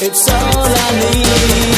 It's all I need.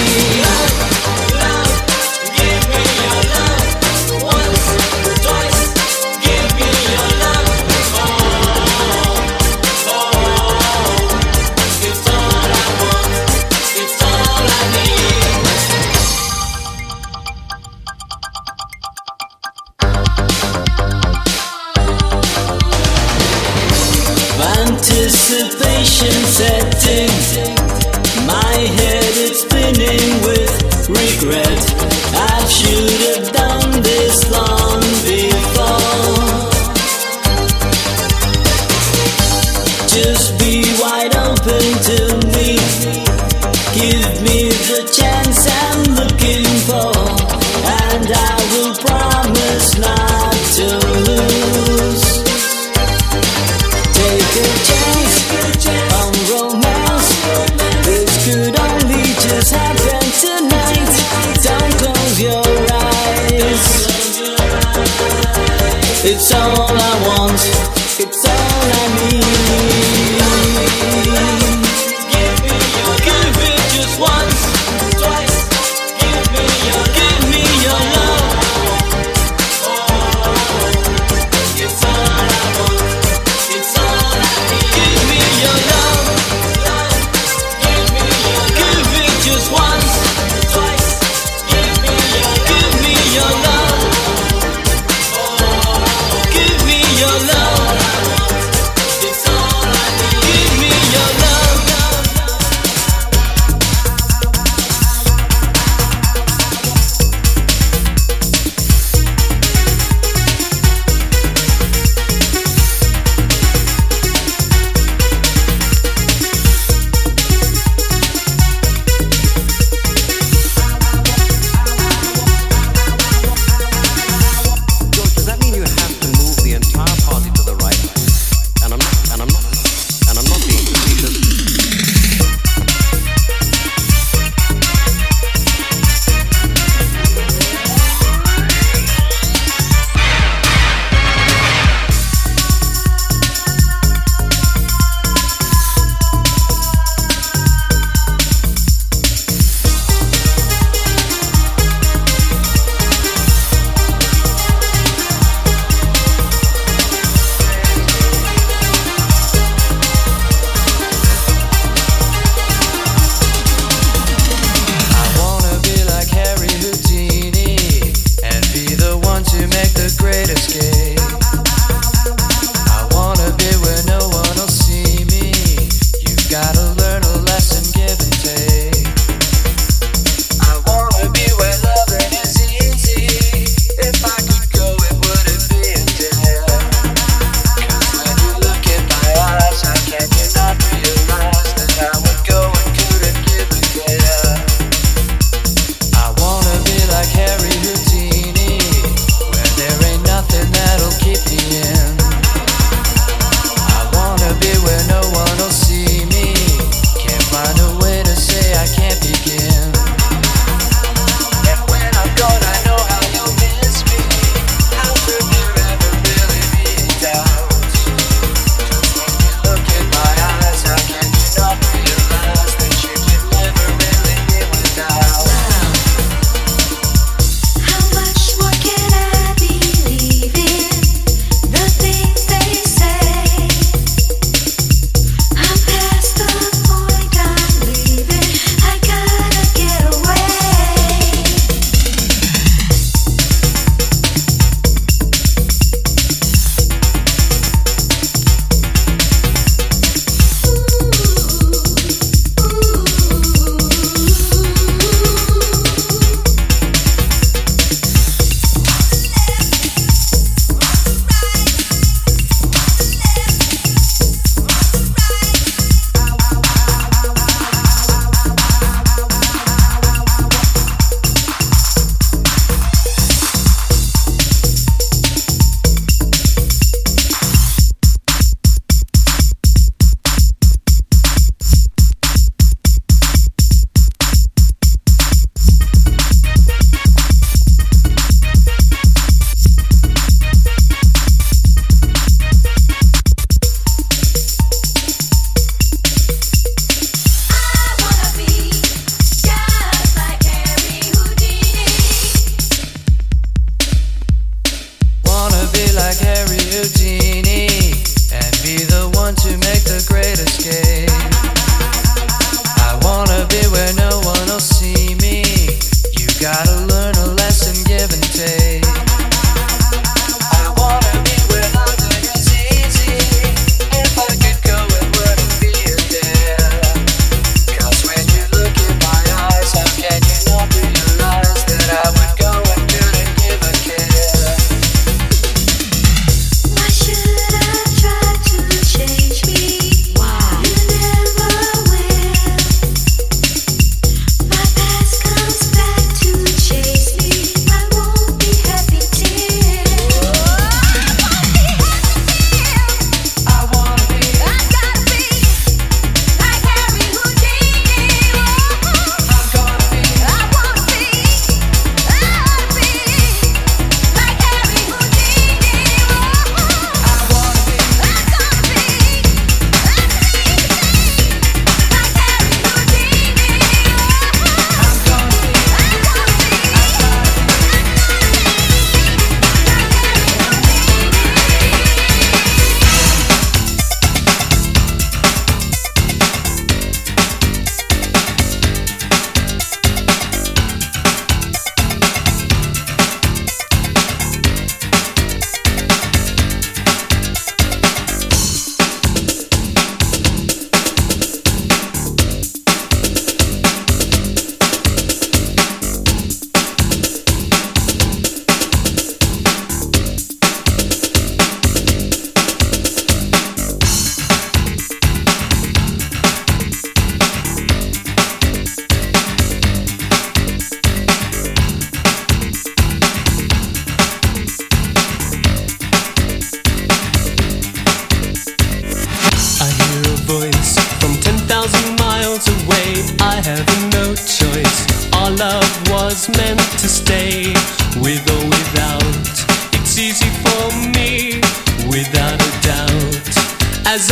as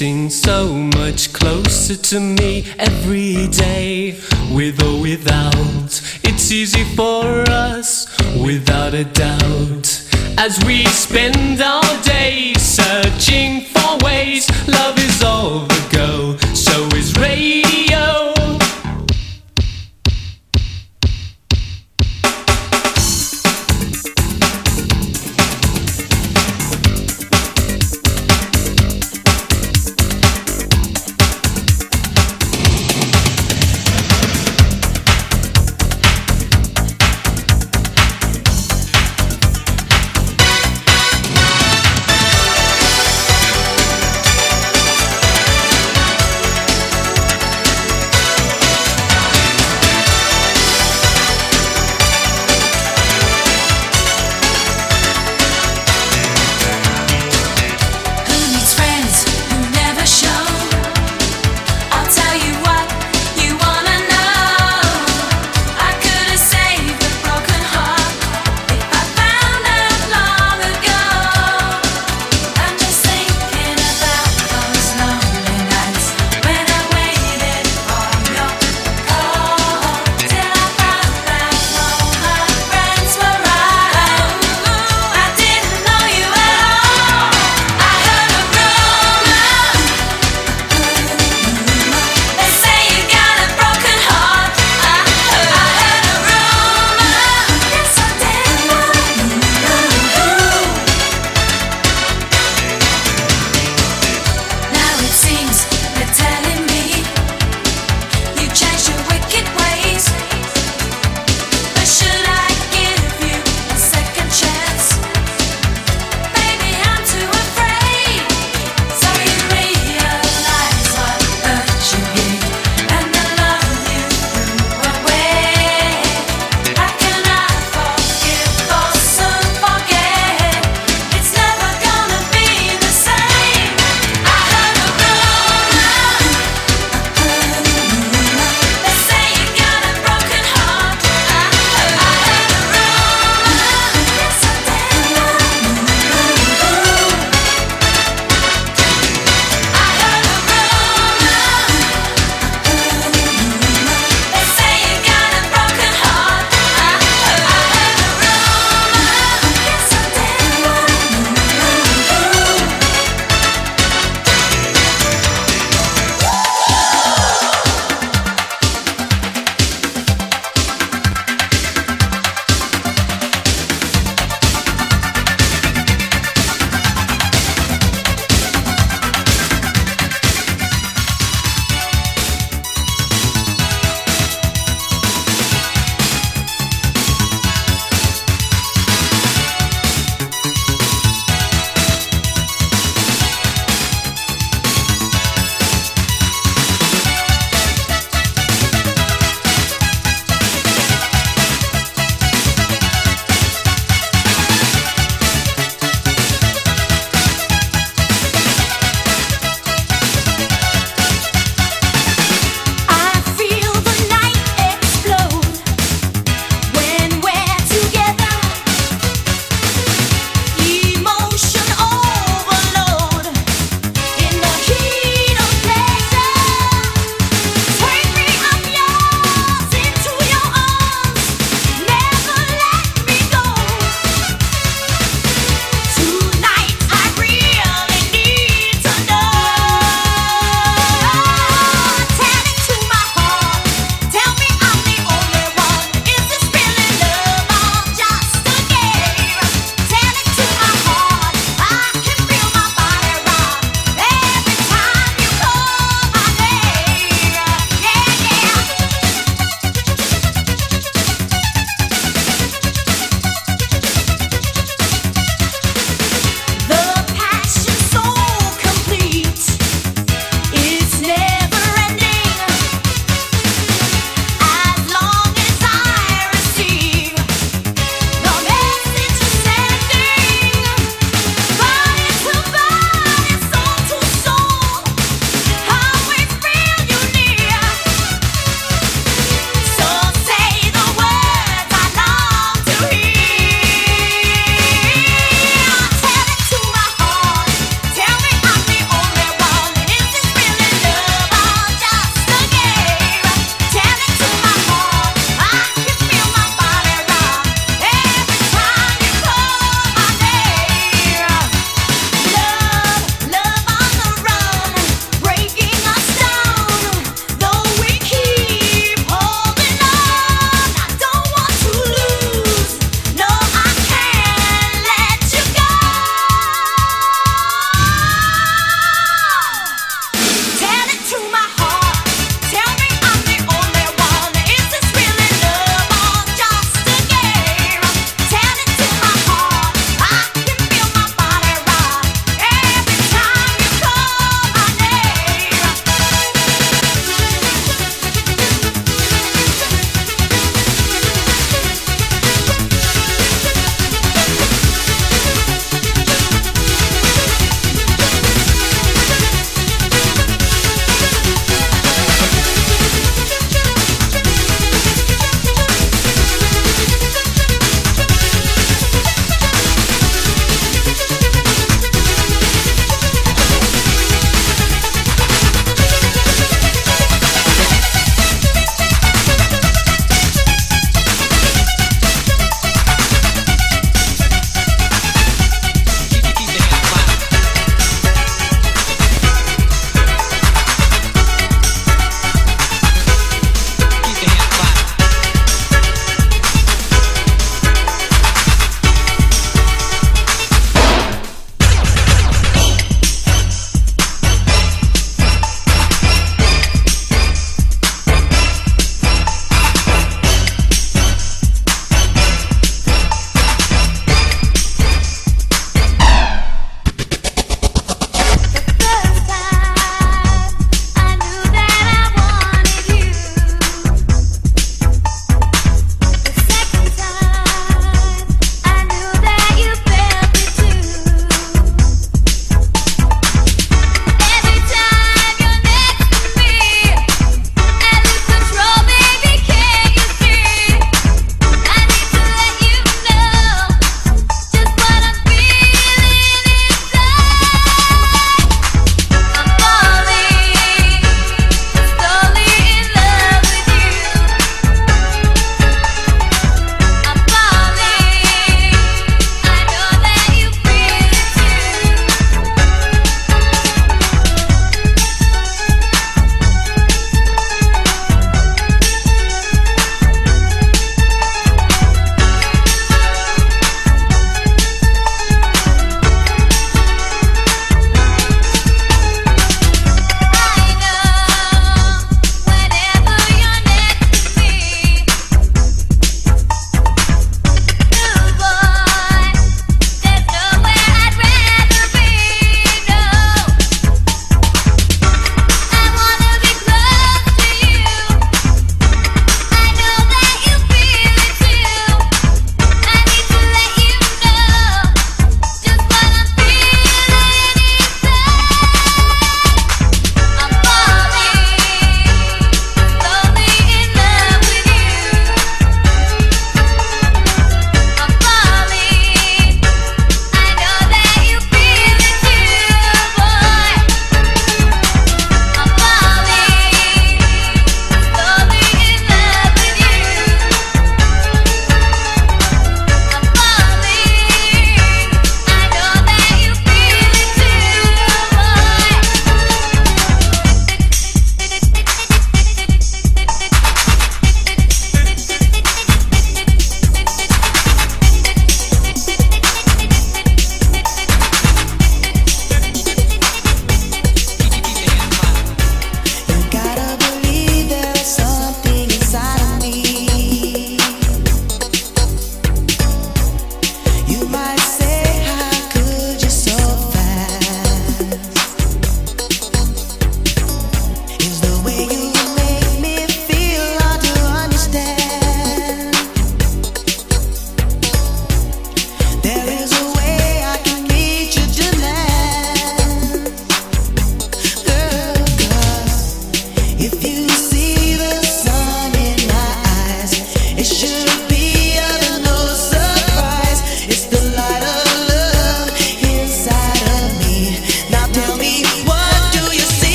getting so much closer to me every day, with or without. It's easy for us, without a doubt. As we spend our days searching for ways, love is all the go, so is rain.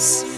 house.